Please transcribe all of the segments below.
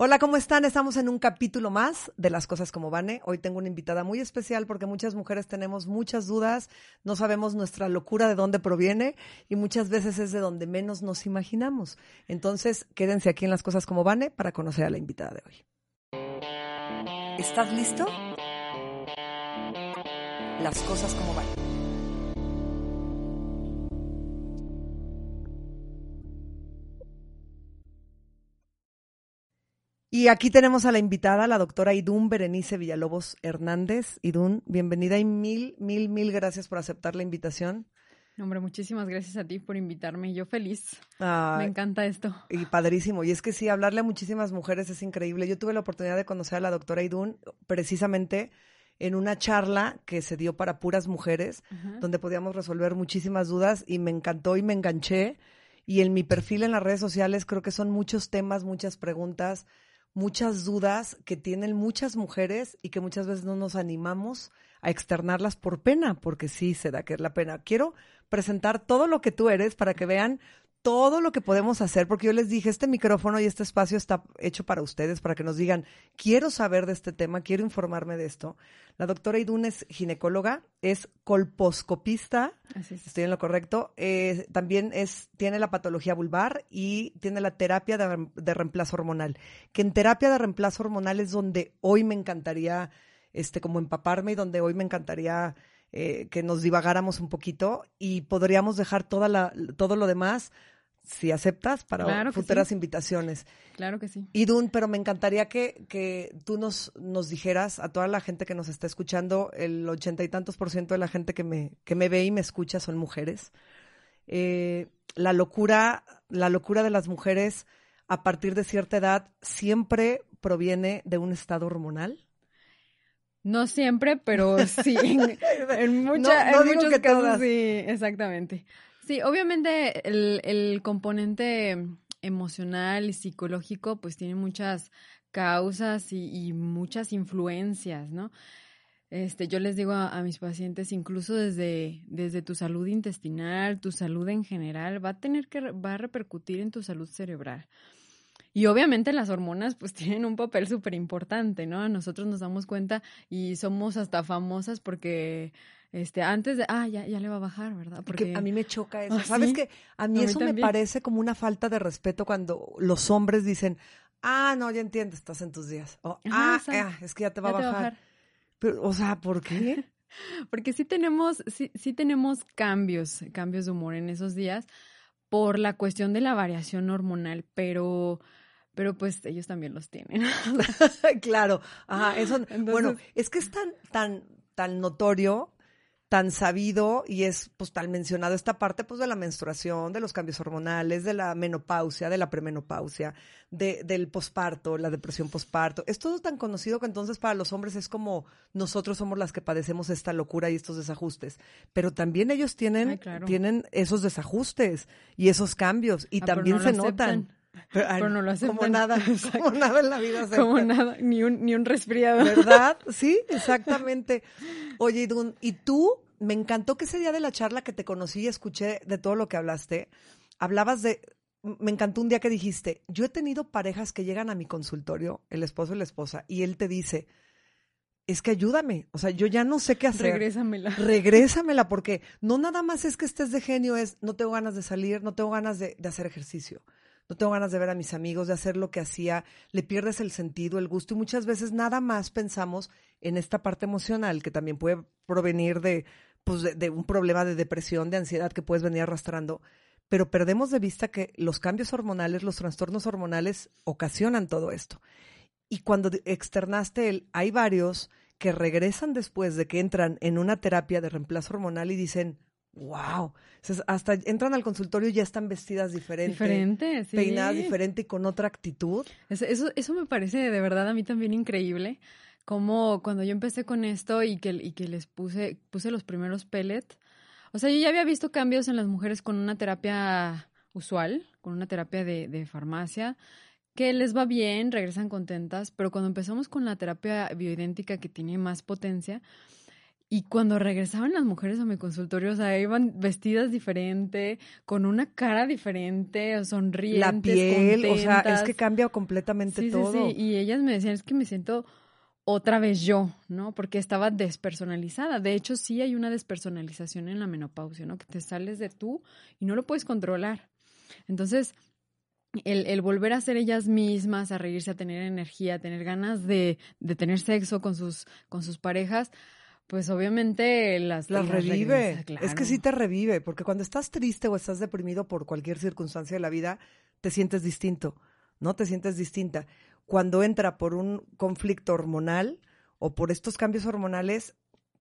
Hola, ¿cómo están? Estamos en un capítulo más de Las Cosas como Vane. Hoy tengo una invitada muy especial porque muchas mujeres tenemos muchas dudas, no sabemos nuestra locura de dónde proviene y muchas veces es de donde menos nos imaginamos. Entonces, quédense aquí en Las Cosas como Vane para conocer a la invitada de hoy. ¿Estás listo? Las Cosas como Vane. Y aquí tenemos a la invitada, la doctora Idún Berenice Villalobos Hernández. Idún, bienvenida y mil, mil, mil gracias por aceptar la invitación. Hombre, muchísimas gracias a ti por invitarme. Yo feliz. Me encanta esto. Y padrísimo. Y es que sí, hablarle a muchísimas mujeres es increíble. Yo tuve la oportunidad de conocer a la doctora Idún precisamente en una charla que se dio para puras mujeres, donde podíamos resolver muchísimas dudas y me encantó y me enganché. Y en mi perfil en las redes sociales creo que son muchos temas, muchas preguntas muchas dudas que tienen muchas mujeres y que muchas veces no nos animamos a externarlas por pena, porque sí se da que es la pena. Quiero presentar todo lo que tú eres para que vean todo lo que podemos hacer, porque yo les dije, este micrófono y este espacio está hecho para ustedes, para que nos digan, quiero saber de este tema, quiero informarme de esto. La doctora Idún es ginecóloga, es colposcopista, estoy en lo correcto, eh, también es, tiene la patología vulvar y tiene la terapia de, de, reemplazo hormonal, que en terapia de reemplazo hormonal es donde hoy me encantaría, este, como empaparme y donde hoy me encantaría eh, que nos divagáramos un poquito y podríamos dejar toda la, todo lo demás, si aceptas, para futuras invitaciones. Claro que sí. Idun, pero me encantaría que, que tú nos, nos dijeras a toda la gente que nos está escuchando, el ochenta y tantos por ciento de la gente que me, que me ve y me escucha son mujeres. Eh, la locura, la locura de las mujeres a partir de cierta edad siempre proviene de un estado hormonal. No siempre, pero sí, en, muchos casos sí, exactamente. Sí, obviamente el, el componente emocional y psicológico pues tiene muchas causas y, muchas influencias, ¿no? Este, yo les digo a, a, mis pacientes, incluso desde, desde tu salud intestinal, tu salud en general, va a tener que, va a repercutir en tu salud cerebral. Y obviamente las hormonas pues tienen un papel súper importante, ¿no? Nosotros nos damos cuenta y somos hasta famosas porque este antes de ah ya ya le va a bajar verdad porque a mí me choca eso. ¿Ah, sabes que a mí eso me parece como una falta de respeto cuando los hombres dicen ah no ya entiendo estás en tus días o ah, ah es que ya te va, a, bajar. Pero, o sea por qué porque sí tenemos sí sí tenemos cambios cambios de humor en esos días por la cuestión de la variación hormonal pero pero pues ellos también los tienen. claro, ajá, eso, bueno, es que es tan, tan, tan notorio, tan sabido y es pues tan mencionado esta parte pues de la menstruación, de los cambios hormonales, de la menopausia, de la premenopausia, de, del posparto, la depresión posparto. Es todo tan conocido que entonces para los hombres es como nosotros somos las que padecemos esta locura y estos desajustes. Pero también ellos tienen, tienen esos desajustes y esos cambios y ah, también se notan. Pero, no lo Como nada, como nada en la vida. Como nada, ni un, ni un resfriado. ¿Verdad? Sí, exactamente. Oye, Idun, ¿y tú? Me encantó que ese día de la charla que te conocí y escuché de todo lo que hablaste, hablabas de, me encantó un día que dijiste, yo he tenido parejas que llegan a mi consultorio, el esposo y la esposa, y él te dice, es que ayúdame, o sea, yo ya no sé qué hacer. Regrésamela. Regrésamela, porque no nada más es que estés de genio, es no tengo ganas de salir, no tengo ganas de, de hacer ejercicio no tengo ganas de ver a mis amigos, de hacer lo que hacía, le pierdes el sentido, el gusto y muchas veces nada más pensamos en esta parte emocional que también puede provenir de, pues de, un problema de depresión, de ansiedad que puedes venir arrastrando, pero perdemos de vista que los cambios hormonales, los trastornos hormonales ocasionan todo esto. Y cuando externaste el, hay varios que regresan después de que entran en una terapia de reemplazo hormonal y dicen, wow, hasta entran al consultorio y ya están vestidas diferente. Diferente, sí. Peinadas diferente y con otra actitud. Eso, eso, me parece de verdad a mí también increíble. Como cuando yo empecé con esto y que, y que les puse, puse los primeros pellets. O sea, yo ya había visto cambios en las mujeres con una terapia usual, con una terapia de, de farmacia, que les va bien, regresan contentas, pero cuando empezamos con la terapia bioidéntica que tiene más potencia, y cuando regresaban las mujeres a mi consultorio, o sea, iban vestidas diferente, con una cara diferente, sonrientes, La piel, o sea, es que cambia completamente todo. Sí, sí, y ellas me decían, es que me siento otra vez yo, ¿no? Porque estaba despersonalizada. De hecho, sí hay una despersonalización en la menopausia, ¿no? Que te sales de tú y no lo puedes controlar. Entonces, el, el, volver a ser ellas mismas, a reírse, a tener energía, a tener ganas de, de tener sexo con sus, con sus parejas, pues obviamente las, las, revive. Es que sí te revive, porque cuando estás triste o estás deprimido por cualquier circunstancia de la vida, te sientes distinto, ¿no? Te sientes distinta. Cuando entra por un conflicto hormonal o por estos cambios hormonales,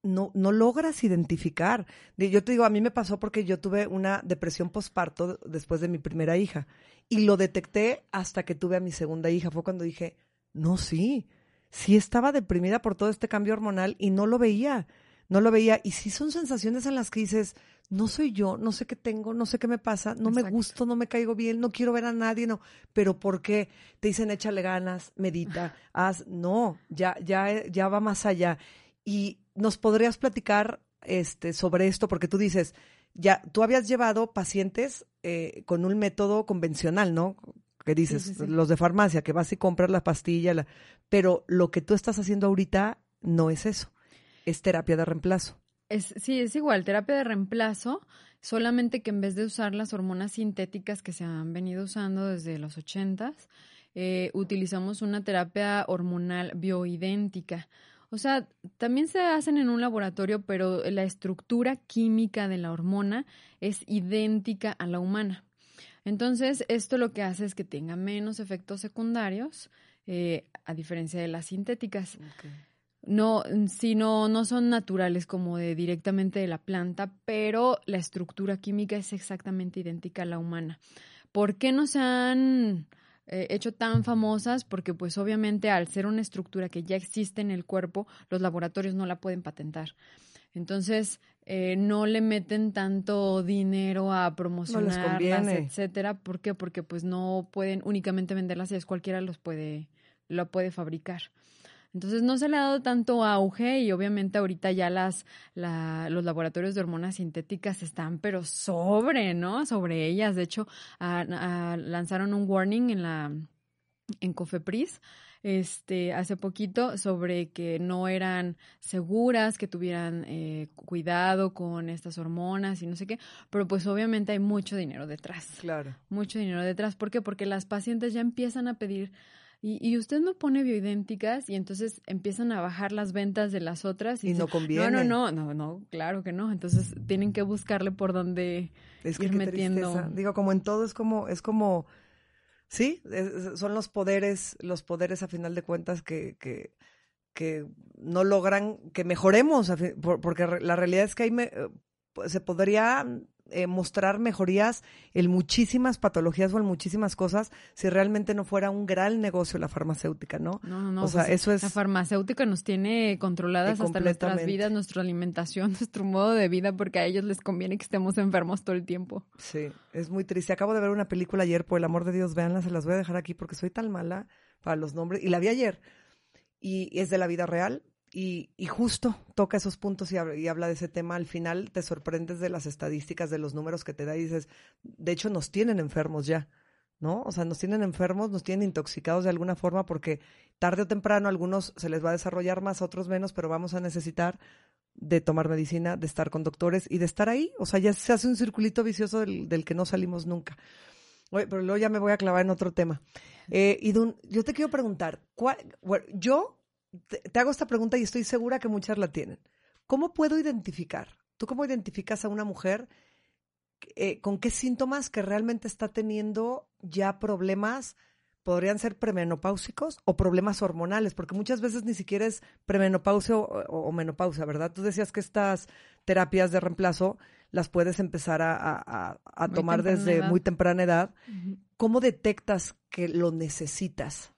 no, no logras identificar. Yo te digo, a mí me pasó porque yo tuve una depresión postparto después de mi primera hija y lo detecté hasta que tuve a mi segunda hija. Fue cuando dije, no, sí, sí estaba deprimida por todo este cambio hormonal y no lo veía, no lo veía. Y sí son sensaciones en las que dices, no soy yo, no sé qué tengo, no sé qué me pasa, no me gusto, no me caigo bien, no quiero ver a nadie, no. Pero ¿por qué? Te dicen échale ganas, medita, haz, no, ya, ya, ya va más allá. Y nos podrías platicar este, sobre esto, porque tú dices, ya, tú habías llevado pacientes eh, con un método convencional, ¿no? Que dices, los de farmacia, que vas y compras la pastilla, pero lo que tú estás haciendo ahorita no es eso, es terapia de reemplazo. Es, sí, es igual, terapia de reemplazo, solamente que en vez de usar las hormonas sintéticas que se han venido usando desde los ochentas, eh, utilizamos una terapia hormonal bioidéntica. O sea, también se hacen en un laboratorio, pero la estructura química de la hormona es idéntica a la humana. Entonces, esto lo que hace es que tenga menos efectos secundarios, eh, a diferencia de las sintéticas. No, si no, no son naturales como de directamente de la planta, pero la estructura química es exactamente idéntica a la humana. ¿Por qué no se han eh, hecho tan famosas? Porque pues obviamente al ser una estructura que ya existe en el cuerpo, los laboratorios no la pueden patentar. Entonces, eh, no le meten tanto dinero a promocionarlas, etcétera. ¿Por qué? Porque pues no pueden únicamente venderlas y es cualquiera los puede, lo puede fabricar. Entonces no se le ha dado tanto auge y obviamente ahorita ya las los laboratorios de hormonas sintéticas están pero sobre, ¿no? Sobre ellas. De hecho, lanzaron un warning en la en Cofepris este, hace poquito sobre que no eran seguras, que tuvieran eh, cuidado con estas hormonas y no sé qué, pero pues obviamente hay mucho dinero detrás. Claro. Mucho dinero detrás. ¿Por qué? Porque las pacientes ya empiezan a pedir y, y, usted no pone bioidénticas y entonces empiezan a bajar las ventas de las otras. Y, no conviene. No, no, no, no, no, claro que no. Entonces tienen que buscarle por dónde es ir metiendo. Digo, como en todo es como, es como Sí, son los poderes, los poderes a final de cuentas que, que, que no logran que mejoremos, porque la realidad es que hay me, eh, se podría eh, mostrar mejorías en muchísimas patologías o en muchísimas cosas si realmente no fuera un gran negocio la farmacéutica, ¿no? No, no, no. O sea, pues, eso es... La farmacéutica nos tiene controladas hasta nuestras vidas, nuestra alimentación, nuestro modo de vida, porque a ellos les conviene que estemos enfermos todo el tiempo. Sí, es muy triste. Acabo de ver una película ayer, por el amor de Dios, véanla, se las voy a dejar aquí porque soy tan mala para los nombres. Y la vi ayer. Y es de la vida real y, y, justo toca esos puntos y, habla de ese tema. Al final te sorprendes de las estadísticas, de los números que te da y dices, de hecho nos tienen enfermos ya, ¿no? O sea, nos tienen enfermos, nos tienen intoxicados de alguna forma porque tarde o temprano a algunos se les va a desarrollar más, a otros menos, pero vamos a necesitar de tomar medicina, de estar con doctores y de estar ahí. O sea, ya se hace un circulito vicioso del, del que no salimos nunca. Oye, pero luego ya me voy a clavar en otro tema. Eh, Idun, yo te quiero preguntar, ¿cuál, yo te, hago esta pregunta y estoy segura que muchas la tienen. ¿Cómo puedo identificar? ¿Tú cómo identificas a una mujer eh, con qué síntomas que realmente está teniendo ya problemas? podrían ser premenopáusicos o problemas hormonales, porque muchas veces ni siquiera es premenopausia o, menopausia, ¿verdad? Tú decías que estas terapias de reemplazo las puedes empezar a, tomar desde muy temprana edad. ¿Cómo detectas que lo necesitas?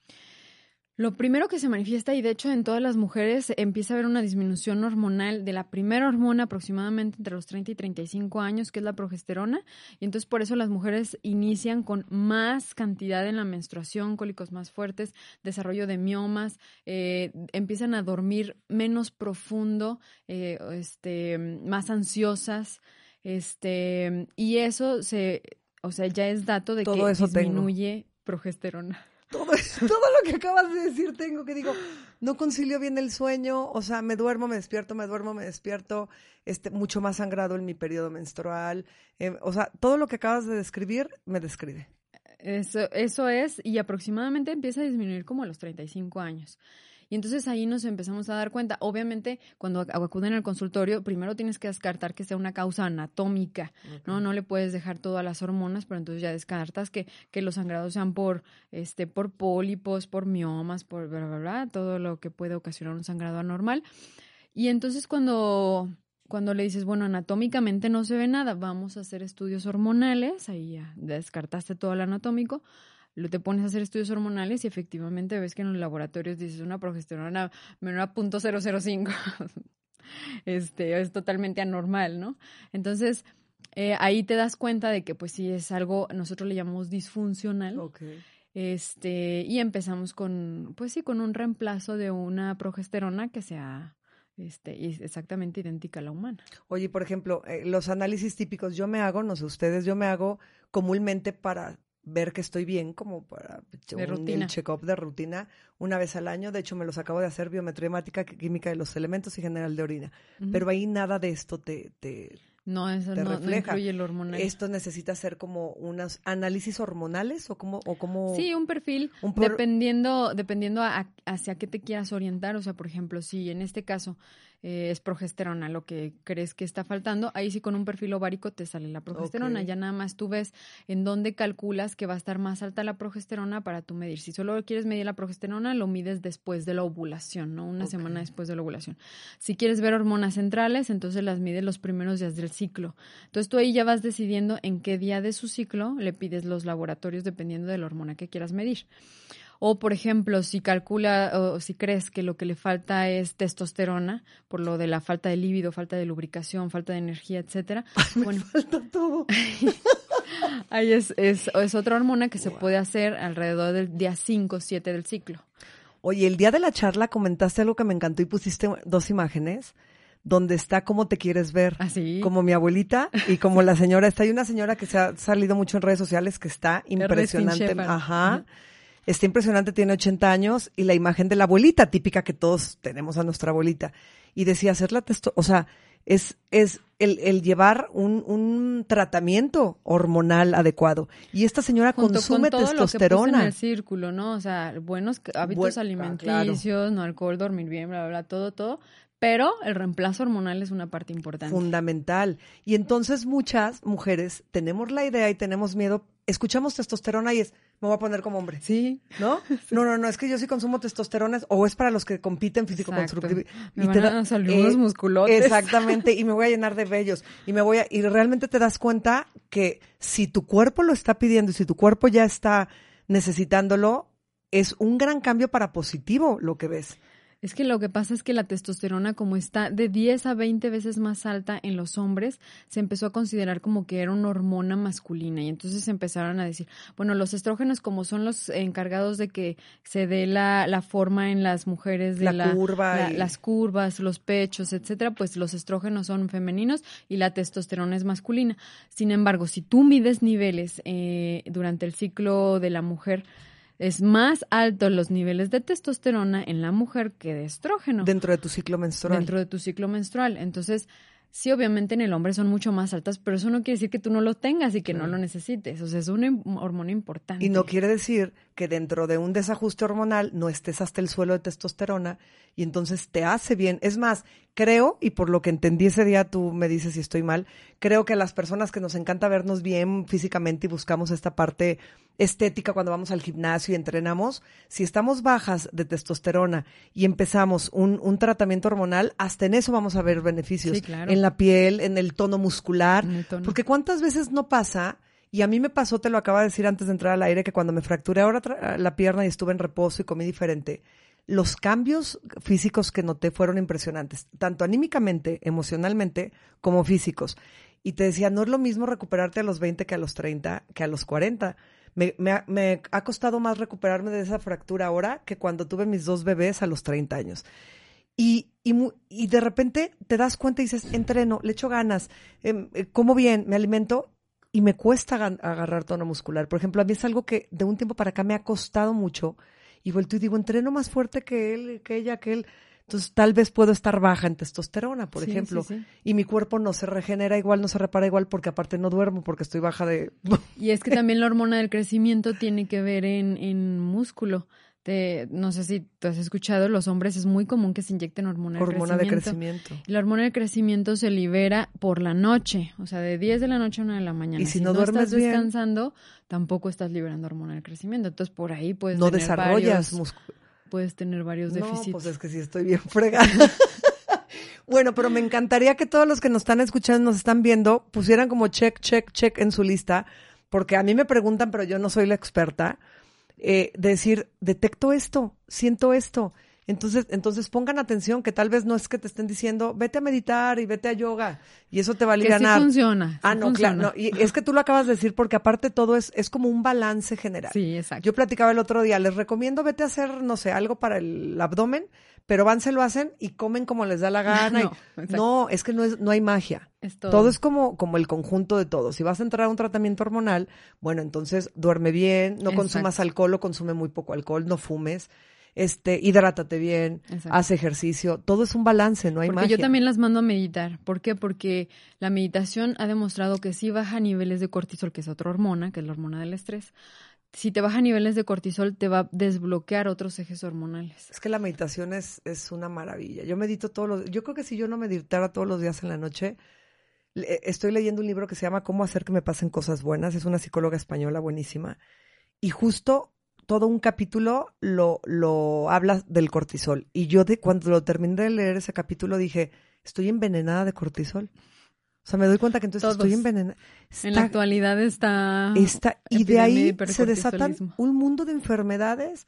Lo primero que se manifiesta, y de hecho en todas las mujeres empieza a haber una disminución hormonal de la primera hormona aproximadamente entre los 30 y 35 años, que es la progesterona, y entonces por eso las mujeres inician con más cantidad en la menstruación, cólicos más fuertes, desarrollo de miomas, eh, empiezan a dormir menos profundo, eh, este, más ansiosas, este, y eso se, o sea, ya es dato de que disminuye progesterona. Todo, todo lo que acabas de decir tengo que digo, no concilio bien el sueño, o sea, me duermo, me despierto, me duermo, me despierto, este, mucho más sangrado en mi periodo menstrual, em, o sea, todo lo que acabas de describir me describe. Eso, eso es, y aproximadamente empieza a disminuir como a los 35 años. Y entonces ahí nos empezamos a dar cuenta. Obviamente, cuando acuden al consultorio, primero tienes que descartar que sea una causa anatómica, ¿no? No le puedes dejar todo a las hormonas, pero entonces ya descartas que, que los sangrados sean por, este, por pólipos, por miomas, por bla, bla, bla, todo lo que puede ocasionar un sangrado anormal. Y entonces cuando cuando le dices, bueno, anatómicamente no se ve nada, vamos a hacer estudios hormonales, ahí ya descartaste todo lo anatómico, lo te pones a hacer estudios hormonales y efectivamente ves que en los laboratorios dices una progesterona menor a .005. este, es totalmente anormal, ¿no? Entonces, eh, ahí te das cuenta de que pues sí es algo, nosotros le llamamos disfuncional. Este, y empezamos con, pues sí, con un reemplazo de una progesterona que sea este, exactamente idéntica a la humana. Oye, por ejemplo, eh, los análisis típicos yo me hago, no sé ustedes, yo me hago comúnmente para ver que estoy bien, como para un, check-up de rutina una vez al año. De hecho, me los acabo de hacer biometría hemática, química de los elementos y general de orina. Pero ahí nada de esto te, te, no, eso no, incluye el hormonal. ¿Esto necesita ser como unos análisis hormonales o como, o como Sí, un perfil, dependiendo, dependiendo hacia qué te quieras orientar. O sea, por ejemplo, si en este caso eh, es progesterona lo que crees que está faltando, ahí sí con un perfil ovárico te sale la progesterona. Ya nada más tú ves en dónde calculas que va a estar más alta la progesterona para tú medir. Si solo quieres medir la progesterona, lo mides después de la ovulación, ¿no? Una semana después de la ovulación. Si quieres ver hormonas centrales, entonces las mides los primeros días del ciclo. Entonces tú ahí ya vas decidiendo en qué día de su ciclo le pides los laboratorios dependiendo de la hormona que quieras medir. O, por ejemplo, si calcula o si crees que lo que le falta es testosterona, por lo de la falta de líbido, falta de lubricación, falta de energía, etcétera. bueno, falta todo. ahí es, es, es, otra hormona que se puede hacer alrededor del día 5 o 7 del ciclo. Oye, el día de la charla comentaste algo que me encantó y pusiste dos imágenes donde está cómo te quieres ver. Así. ¿Ah, como mi abuelita y como la señora. Está hay una señora que se ha salido mucho en redes sociales que está impresionante. Ajá. Está impresionante, tiene 80 años y la imagen de la abuelita típica que todos tenemos a nuestra abuelita. Y decía, hacer la testo, o sea, es, es el, el llevar un, un, tratamiento hormonal adecuado. Y esta señora consume con todo testosterona. Lo que en el círculo, ¿no? O sea, buenos hábitos alimenticios, no alcohol, dormir bien, bla, bla, bla, todo, todo. Pero el reemplazo hormonal es una parte importante. Fundamental. Y entonces muchas mujeres tenemos la idea y tenemos miedo, escuchamos testosterona y es, me voy a poner como hombre. Sí. ¿No? No, no, no, es que yo sí consumo testosterona o es para los que compiten físico constructivo. y te da, saludos eh, Exactamente, y me voy a llenar de vellos y me voy a y realmente te das cuenta que si tu cuerpo lo está pidiendo y si tu cuerpo ya está necesitándolo, es un gran cambio para positivo lo que ves. Es que lo que pasa es que la testosterona, como está de 10 a 20 veces más alta en los hombres, se empezó a considerar como que era una hormona masculina. Y entonces empezaron a decir, bueno, los estrógenos como son los encargados de que se dé la, la forma en las mujeres de la, curva las curvas, los pechos, etcétera, pues los estrógenos son femeninos y la testosterona es masculina. Sin embargo, si tú mides niveles eh, durante el ciclo de la mujer, es más alto los niveles de testosterona en la mujer que de estrógeno. Dentro de tu ciclo menstrual. Dentro de tu ciclo menstrual. Entonces, sí, obviamente en el hombre son mucho más altas, pero eso no quiere decir que tú no lo tengas y que no lo necesites. O sea, es una hormona importante. Y no quiere decir que dentro de un desajuste hormonal no estés hasta el suelo de testosterona y entonces te hace bien. Es más, creo, y por lo que entendí ese día, tú me dices si estoy mal, creo que a las personas que nos encanta vernos bien físicamente y buscamos esta parte estética cuando vamos al gimnasio y entrenamos, si estamos bajas de testosterona y empezamos un, un tratamiento hormonal, hasta en eso vamos a ver beneficios. En la piel, en el tono muscular. Porque cuántas veces no pasa Y a mí me pasó, te lo acaba de decir antes de entrar al aire, que cuando me fracturé ahora la pierna y estuve en reposo y comí diferente, los cambios físicos que noté fueron impresionantes, tanto anímicamente, emocionalmente, como físicos. Y te decía, no es lo mismo recuperarte a los 20 que a los 30, que a los 40. Me, me, ha costado más recuperarme de esa fractura ahora que cuando tuve mis dos bebés a los 30 años. Y, y, y de repente te das cuenta y dices, entreno, le echo ganas, em, eh, como bien, me alimento y me cuesta agarrar tono muscular. Por ejemplo, a mí es algo que de un tiempo para acá me ha costado mucho y vuelto y digo, entreno más fuerte que él, que ella, que él. Entonces tal vez puedo estar baja en testosterona, por ejemplo, y mi cuerpo no se regenera igual, no se repara igual porque aparte no duermo porque estoy baja de... y es que también la hormona del crecimiento tiene que ver en, en músculo no sé si tú has escuchado, los hombres es muy común que se inyecten hormona, hormona de crecimiento. Y la hormona de crecimiento se libera por la noche, o sea, de 10 de la noche a 1 de la mañana. Y si, no, duermes estás descansando, tampoco estás liberando hormona de crecimiento. Entonces, por ahí puedes no desarrollas Puedes tener varios déficits. No, pues es que sí estoy bien fregada. bueno, pero me encantaría que todos los que nos están escuchando, nos están viendo, pusieran como check, check, check en su lista, porque a mí me preguntan, pero yo no soy la experta eh, decir, detecto esto, siento esto. Entonces, entonces pongan atención que tal vez no es que te estén diciendo, vete a meditar y vete a yoga y eso te va a aliviar. Sí funciona. ah, no, claro. No. Y es que tú lo acabas de decir porque aparte todo es, es como un balance general. Sí, exacto. Yo platicaba el otro día, les recomiendo vete a hacer, no sé, algo para el abdomen, pero van, se lo hacen y comen como les da la gana. No, es que no, es, no hay magia. todo. es como, como el conjunto de todo. Si vas a entrar a un tratamiento hormonal, bueno, entonces duerme bien, no consumas alcohol o consume muy poco alcohol, no fumes este, hidrátate bien, haz ejercicio, todo es un balance, no hay Porque yo también las mando a meditar. ¿Por qué? Porque la meditación ha demostrado que sí baja niveles de cortisol, que es otra hormona, que es la hormona del estrés, si te baja niveles de cortisol, te va a desbloquear otros ejes hormonales. Es que la meditación es, es una maravilla. Yo medito todos los Yo creo que si yo no meditara todos los días en la noche, estoy leyendo un libro que se llama Cómo hacer que me pasen cosas buenas. Es una psicóloga española buenísima. Y justo todo un capítulo lo, lo habla del cortisol. Y yo de, cuando lo terminé de leer ese capítulo dije, estoy envenenada de cortisol. O sea, me doy cuenta que entonces estoy envenenada. en la actualidad está... está y de ahí se desatan un mundo de enfermedades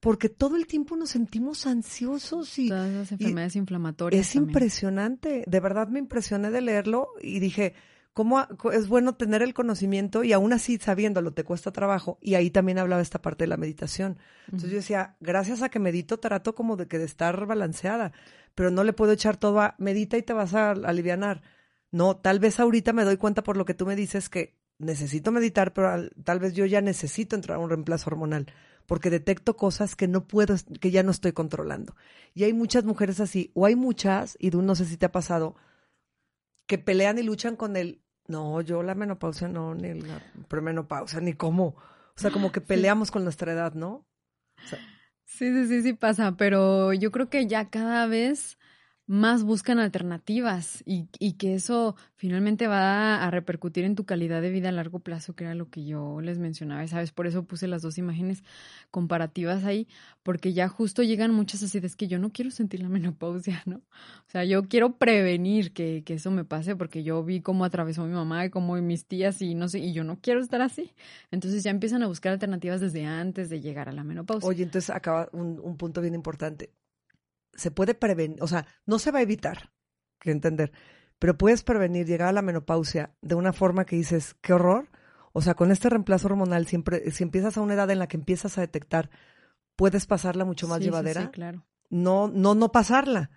porque todo el tiempo nos sentimos ansiosos y... Todas las enfermedades inflamatorias. Es impresionante. De verdad me impresioné de leerlo y dije, ¿cómo es bueno tener el conocimiento y aún así sabiéndolo te cuesta trabajo? Y ahí también hablaba esta parte de la meditación. Entonces yo decía, gracias a que medito trato como de que de estar balanceada, pero no le puedo echar todo a medita y te vas a alivianar no, tal vez ahorita me doy cuenta por lo que tú me dices que necesito meditar, pero tal vez yo ya necesito entrar a un reemplazo hormonal, porque detecto cosas que no puedo, que ya no estoy controlando. Y hay muchas mujeres así, o hay muchas, y no sé si te ha pasado, que pelean y luchan con el, no, yo la menopausia no, ni la premenopausia, ni cómo. O sea, como que peleamos con nuestra edad, ¿no? sí, sí, sí, sí pasa, pero yo creo que ya cada vez más buscan alternativas y, y, que eso finalmente va a repercutir en tu calidad de vida a largo plazo, que era lo que yo les mencionaba, ¿sabes? Por eso puse las dos imágenes comparativas ahí, porque ya justo llegan muchas así, es que yo no quiero sentir la menopausia, ¿no? O sea, yo quiero prevenir que, que eso me pase, porque yo vi cómo atravesó mi mamá y cómo mis tías y no sé, y yo no quiero estar así. Entonces ya empiezan a buscar alternativas desde antes de llegar a la menopausia. Oye, entonces acaba un punto bien importante se puede prevenir, o sea, no se va a evitar, que entender, pero puedes prevenir llegar a la menopausia de una forma que dices, qué horror. O sea, con este reemplazo hormonal, siempre, si empiezas a una edad en la que empiezas a detectar, puedes pasarla mucho más llevadera. Sí, claro. No, no, no pasarla,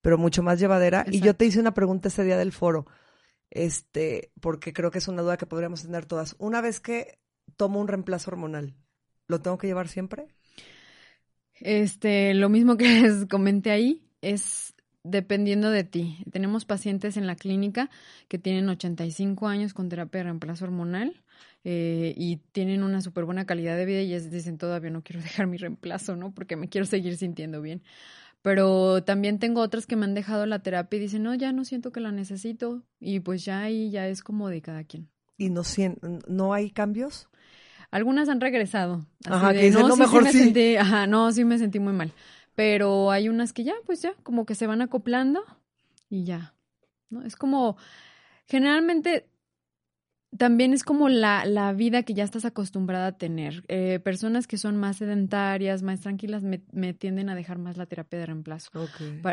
pero mucho más llevadera. Y yo te hice una pregunta ese día del foro, este, porque creo que es una duda que podríamos tener todas. Una vez que tomo un reemplazo hormonal, ¿lo tengo que llevar siempre? Este, lo mismo que les comenté ahí, es dependiendo de ti. Tenemos pacientes en la clínica que tienen 85 años con terapia de reemplazo hormonal eh, y tienen una súper buena calidad de vida y ellos dicen todavía no quiero dejar mi reemplazo, ¿no? Porque me quiero seguir sintiendo bien. Pero también tengo otras que me han dejado la terapia y dicen, no, ya no siento que la necesito y pues ya ahí ya es como de cada quien. ¿Y no, no hay cambios? Algunas han regresado. Ajá, que no, mejor sí, Sentí, ajá, no, sí me sentí muy mal. Pero hay unas que ya, pues ya, como que se van acoplando y ya. ¿no? Es como, generalmente también es como la, la, vida que ya estás acostumbrada a tener. Eh, personas que son más sedentarias, más tranquilas, me, me, tienden a dejar más la terapia de reemplazo.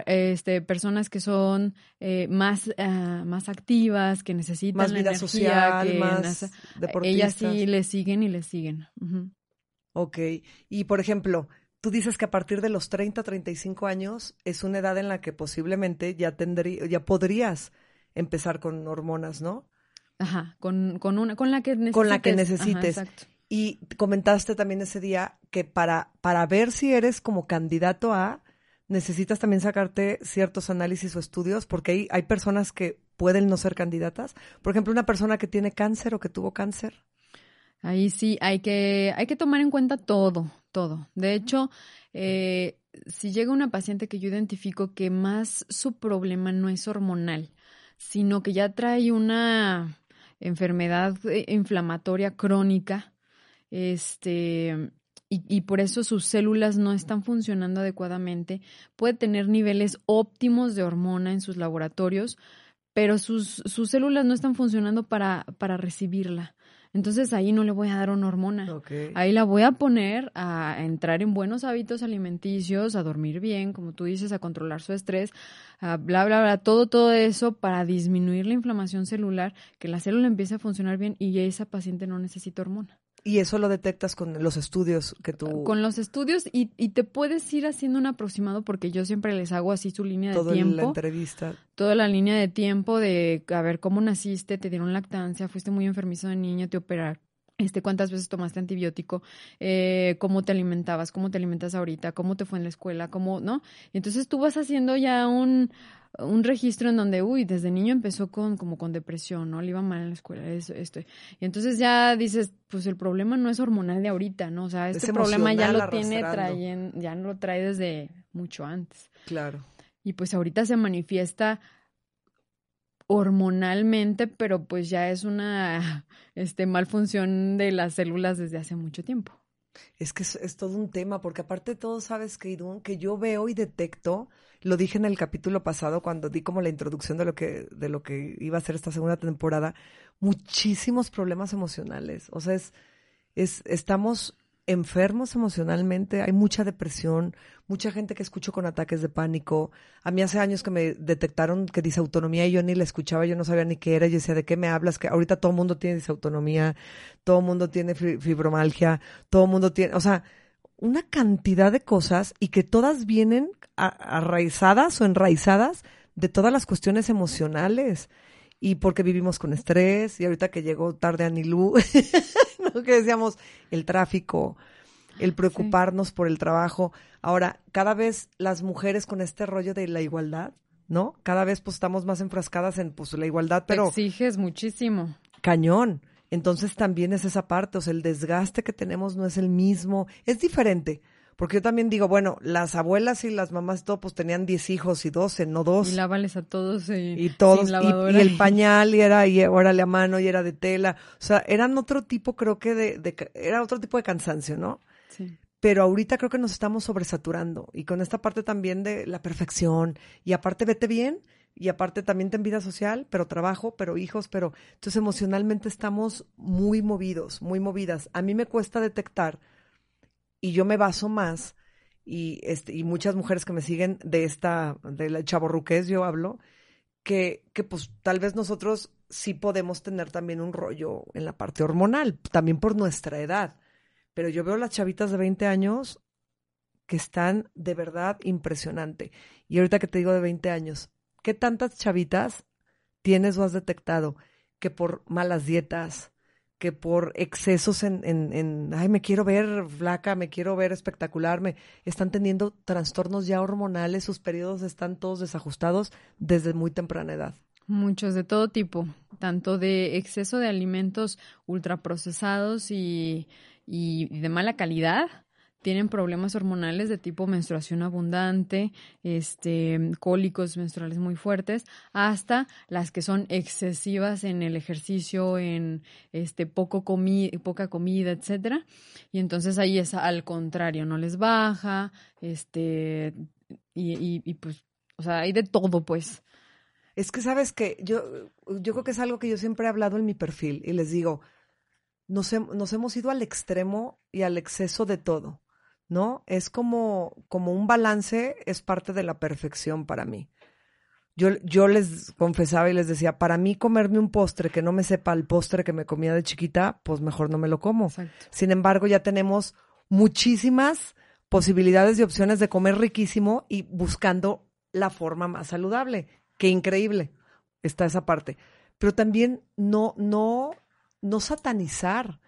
Este, personas que son eh, más, uh, más activas, que necesitan más vida social, más eh, Ellas sí le siguen y le siguen. Ok. Y por ejemplo, tú dices que a partir de los 30, 35 años es una edad en la que posiblemente ya tendría, ya podrías empezar con hormonas, ¿no? Ajá, con, con una, con la que necesites. Con la que necesites. y comentaste también ese día que para, para ver si eres como candidato a, necesitas también sacarte ciertos análisis o estudios, porque hay, hay personas que pueden no ser candidatas. Por ejemplo, una persona que tiene cáncer o que tuvo cáncer. Ahí sí, hay que, hay que tomar en cuenta todo, todo. De hecho, eh, si llega una paciente que yo identifico que más su problema no es hormonal, sino que ya trae una enfermedad eh, inflamatoria crónica, este, y, y, por eso sus células no están funcionando adecuadamente. Puede tener niveles óptimos de hormona en sus laboratorios, pero sus, sus células no están funcionando para, para recibirla. Entonces ahí no le voy a dar una hormona. Ahí la voy a poner a entrar en buenos hábitos alimenticios, a dormir bien, como tú dices, a controlar su estrés, a bla, bla, bla, todo, todo eso para disminuir la inflamación celular, que la célula empiece a funcionar bien y esa paciente no necesita hormona. Y eso lo detectas con los estudios que tú... Con los estudios y, y te puedes ir haciendo un aproximado porque yo siempre les hago así su línea de tiempo. Toda la entrevista. Toda la línea de tiempo de a ver cómo naciste, te dieron lactancia, fuiste muy enfermizo de niño, te operaron este, cuántas veces tomaste antibiótico, eh, cómo te alimentabas, cómo te alimentas ahorita, cómo te fue en la escuela, cómo, ¿no? Entonces tú vas haciendo ya un, un registro en donde, uy, desde niño empezó con como con depresión, ¿no? Le iba mal en la escuela, eso, esto. Y entonces ya dices, pues el problema no es hormonal de ahorita, ¿no? O sea, este problema ya lo tiene traen, ya no lo trae desde mucho antes. Claro. Y pues ahorita se manifiesta hormonalmente, pero pues ya es una este malfunción de las células desde hace mucho tiempo. Es que es, todo un tema, porque aparte de todo, sabes que que yo veo y detecto lo dije en el capítulo pasado cuando di como la introducción de lo que, de lo que iba a ser esta segunda temporada, muchísimos problemas emocionales. O sea, es, es, estamos enfermos emocionalmente, hay mucha depresión, mucha gente que escucho con ataques de pánico. A mí hace años que me detectaron que disautonomía y yo ni la escuchaba, yo no sabía ni qué era, yo decía, ¿de qué me hablas? Que ahorita todo el mundo tiene disautonomía, todo el mundo tiene fibromalgia, todo el mundo tiene, o sea, una cantidad de cosas y que todas vienen arraizadas o enraizadas de todas las cuestiones emocionales y porque vivimos con estrés y ahorita que llegó tarde a Nilú, que decíamos el tráfico, el preocuparnos por el trabajo. Ahora, cada vez las mujeres con este rollo de la igualdad, ¿no? Cada vez pues estamos más enfrascadas en pues la igualdad, pero... exiges muchísimo. Cañón. Entonces también es esa parte, o sea, el desgaste que tenemos no es el mismo, es diferente. Porque yo también digo, bueno, las abuelas y las mamás todo, pues tenían 10 hijos y 12, no dos. Y lávales a todos y, y todos. Y, el pañal y era, y órale a mano y era de tela. O sea, eran otro tipo, creo que de, de, era otro tipo de cansancio, ¿no? Sí. Pero ahorita creo que nos estamos sobresaturando. Y con esta parte también de la perfección. Y aparte, vete bien y aparte también ten vida social, pero trabajo, pero hijos, pero entonces emocionalmente estamos muy movidos, muy movidas. A mí me cuesta detectar y yo me baso más y este y muchas mujeres que me siguen de esta de la chaborruqués yo hablo que que pues tal vez nosotros sí podemos tener también un rollo en la parte hormonal, también por nuestra edad. Pero yo veo las chavitas de 20 años que están de verdad impresionante. Y ahorita que te digo de 20 años, ¿Qué tantas chavitas tienes o has detectado que por malas dietas, que por excesos en, en, en, ay, me quiero ver flaca, me quiero ver espectacular, me están teniendo trastornos ya hormonales, sus periodos están todos desajustados desde muy temprana edad. Muchos de todo tipo, tanto de exceso de alimentos ultraprocesados y, y de mala calidad, tienen problemas hormonales de tipo menstruación abundante, este, cólicos menstruales muy fuertes, hasta las que son excesivas en el ejercicio, en este poco comi poca comida, etcétera. Y entonces ahí es al contrario, no les baja, este, y, y, y pues, o sea, hay de todo, pues. Es que sabes que yo, yo creo que es algo que yo siempre he hablado en mi perfil y les digo, nos, nos hemos ido al extremo y al exceso de todo, ¿no? Es como, como un balance, es parte de la perfección para mí. Yo, yo les confesaba y les decía, para mí comerme un postre que no me sepa el postre que me comía de chiquita, pues mejor no me lo como. Sin embargo, ya tenemos muchísimas posibilidades y opciones de comer riquísimo y buscando la forma más saludable. Qué increíble está esa parte. Pero también no, no, no satanizar.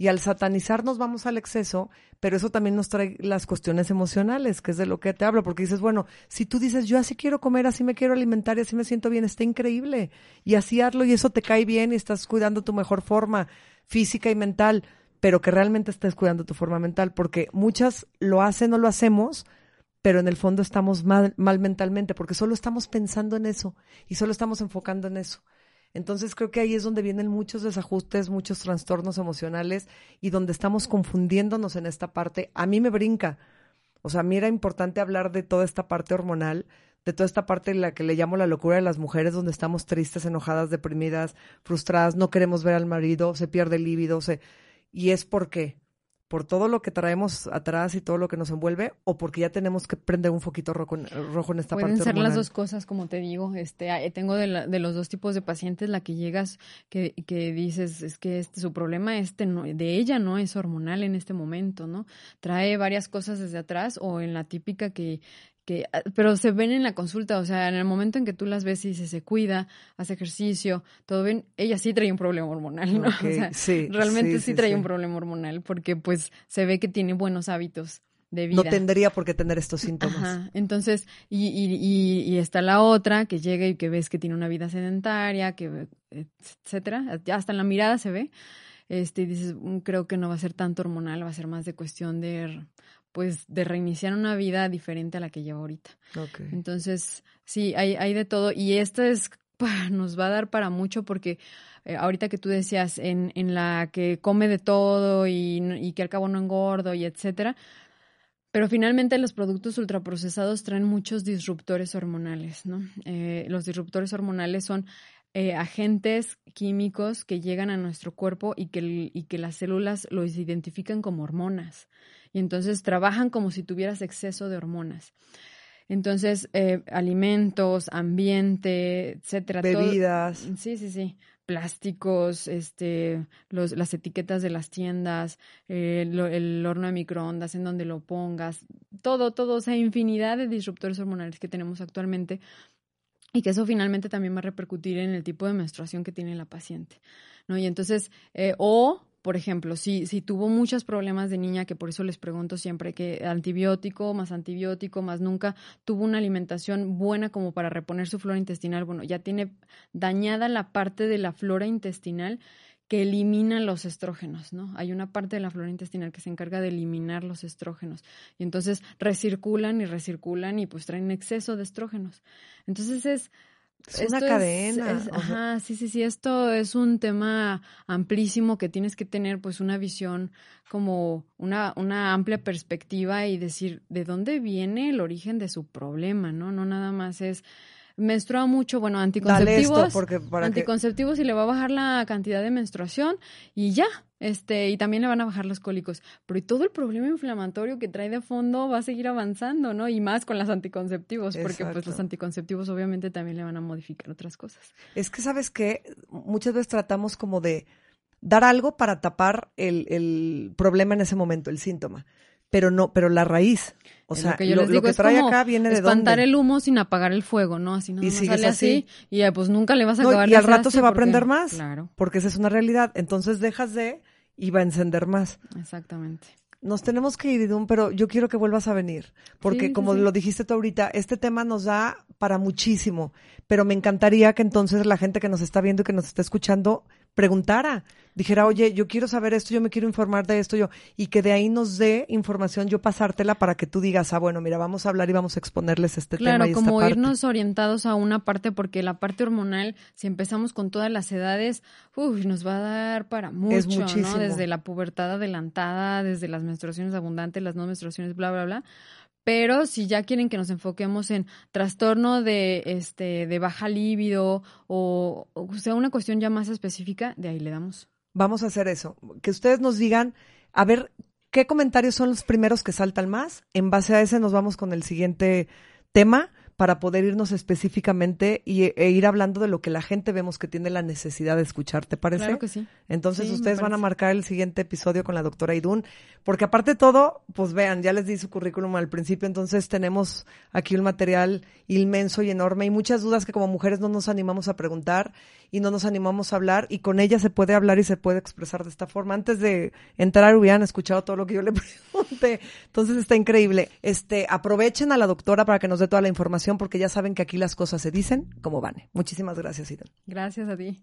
Y al satanizar nos vamos al exceso, pero eso también nos trae las cuestiones emocionales, que es de lo que te hablo, porque dices, bueno, si tú dices, yo así quiero comer, así me quiero alimentar y así me siento bien, está increíble. Y así hazlo y eso te cae bien y estás cuidando tu mejor forma física y mental, pero que realmente estés cuidando tu forma mental, porque muchas lo hacen o lo hacemos, pero en el fondo estamos mal, mal mentalmente, porque solo estamos pensando en eso y solo estamos enfocando en eso. Entonces creo que ahí es donde vienen muchos desajustes, muchos trastornos emocionales y donde estamos confundiéndonos en esta parte. A mí me brinca. O sea, a mí era importante hablar de toda esta parte hormonal, de toda esta parte en la que le llamo la locura de las mujeres, donde estamos tristes, enojadas, deprimidas, frustradas, no queremos ver al marido, se pierde el líbido, se... y es porque por todo lo que traemos atrás y todo lo que nos envuelve o porque ya tenemos que prender un foquito rojo, en, rojo en esta Pueden parte ser las dos cosas, como te digo. Este, ah, tengo de, de, los dos tipos de pacientes, la que llegas que, que dices es que este, su problema este no, de ella no es hormonal en este momento, ¿no? Trae varias cosas desde atrás o en la típica que Ah, pero se ven en la consulta, o sea, en el momento en que tú las ves y se cuida, hace ejercicio, todo bien, ella sí trae un problema hormonal, ¿no? o sea, sí, realmente sí, trae un problema hormonal porque pues se ve que tiene buenos hábitos de vida. No tendría por qué tener estos síntomas. Ajá. Entonces, y, y, y, está la otra que llega y que ves que tiene una vida sedentaria, que etcétera, ya hasta en la mirada se ve. Este, y dices, mm, creo que no va a ser tanto hormonal, va a ser más de cuestión de pues de reiniciar una vida diferente a la que lleva ahorita. Entonces, sí, hay, hay de todo y esto es, nos va a dar para mucho porque eh, ahorita que tú decías en, en la que come de todo y, y que al cabo no engordo y etcétera, pero finalmente los productos ultraprocesados traen muchos disruptores hormonales, ¿no? Eh, los disruptores hormonales son eh, agentes químicos que llegan a nuestro cuerpo y que, y que las células los identifican como hormonas y entonces trabajan como si tuvieras exceso de hormonas. Entonces, eh, alimentos, ambiente, etcétera. Bebidas. sí, sí, sí. Plásticos, este, los, las etiquetas de las tiendas, eh, el horno de microondas, en donde lo pongas, todo, todo, o sea, infinidad de disruptores hormonales que tenemos actualmente y que eso finalmente también va a repercutir en el tipo de menstruación que tiene la paciente, ¿no? Y entonces, eh, o por ejemplo, si, si tuvo muchos problemas de niña, que por eso les pregunto siempre que antibiótico, más antibiótico, más nunca tuvo una alimentación buena como para reponer su flora intestinal, bueno, ya tiene dañada la parte de la flora intestinal que elimina los estrógenos, ¿no? Hay una parte de la flora intestinal que se encarga de eliminar los estrógenos y entonces recirculan y recirculan y pues traen exceso de estrógenos. Entonces es es una cadena. ajá, sí, sí, sí. Esto es un tema amplísimo que tienes que tener, pues, una visión como una, una amplia perspectiva y decir de dónde viene el origen de su problema, ¿no? No nada más es menstrua mucho, bueno, anticonceptivos, porque anticonceptivos y le va a bajar la cantidad de menstruación y ya, este, y también le van a bajar los cólicos. Pero y todo el problema inflamatorio que trae de fondo va a seguir avanzando, ¿no? Y más con los anticonceptivos, porque pues los anticonceptivos obviamente también le van a modificar otras cosas. Es que, ¿sabes que Muchas veces tratamos como de dar algo para tapar el, el problema en ese momento, el síntoma pero no, pero la raíz. O sea, lo que, trae acá viene de espantar el humo sin apagar el fuego, ¿no? Así no y sale así, y pues nunca le vas a acabar Y al rato se va a prender más. Claro. Porque esa es una realidad. Entonces dejas de y va a encender más. Exactamente. Nos tenemos que ir, Idun, pero yo quiero que vuelvas a venir, porque como lo dijiste tú ahorita, este tema nos da para muchísimo, pero me encantaría que entonces la gente que nos está viendo y que nos está escuchando preguntara, dijera, oye, yo quiero saber esto, yo me quiero informar de esto, yo, y que de ahí nos dé información, yo pasártela para que tú digas, ah, bueno, mira, vamos a hablar y vamos a exponerles este tema. Claro, como irnos orientados a una parte, porque la parte hormonal, si empezamos con todas las edades, uy, nos va a dar para mucho, ¿no? Desde la pubertad adelantada, desde las menstruaciones abundantes, las no menstruaciones, bla, bla, bla Pero si ya quieren que nos enfoquemos en trastorno de, este, de baja líbido o, o sea, una cuestión ya más específica, de ahí le damos. Vamos a hacer eso. Que ustedes nos digan, a ver, ¿qué comentarios son los primeros que saltan más? En base a ese nos vamos con el siguiente tema para poder irnos específicamente y, e ir hablando de lo que la gente vemos que tiene la necesidad de escuchar, ¿te parece? Claro que sí. Entonces ustedes van a marcar el siguiente episodio con la doctora Idun, porque aparte de todo, pues vean, ya les di su currículum al principio, entonces tenemos aquí un material inmenso y enorme y muchas dudas que como mujeres no nos animamos a preguntar y no nos animamos a hablar y con ella se puede hablar y se puede expresar de esta forma. Antes de entrar hubieran escuchado todo lo que yo le Entonces está increíble. Este, aprovechen a la doctora para que nos dé toda la información porque ya saben que aquí las cosas se dicen como van. Muchísimas gracias, Ida. Gracias a ti.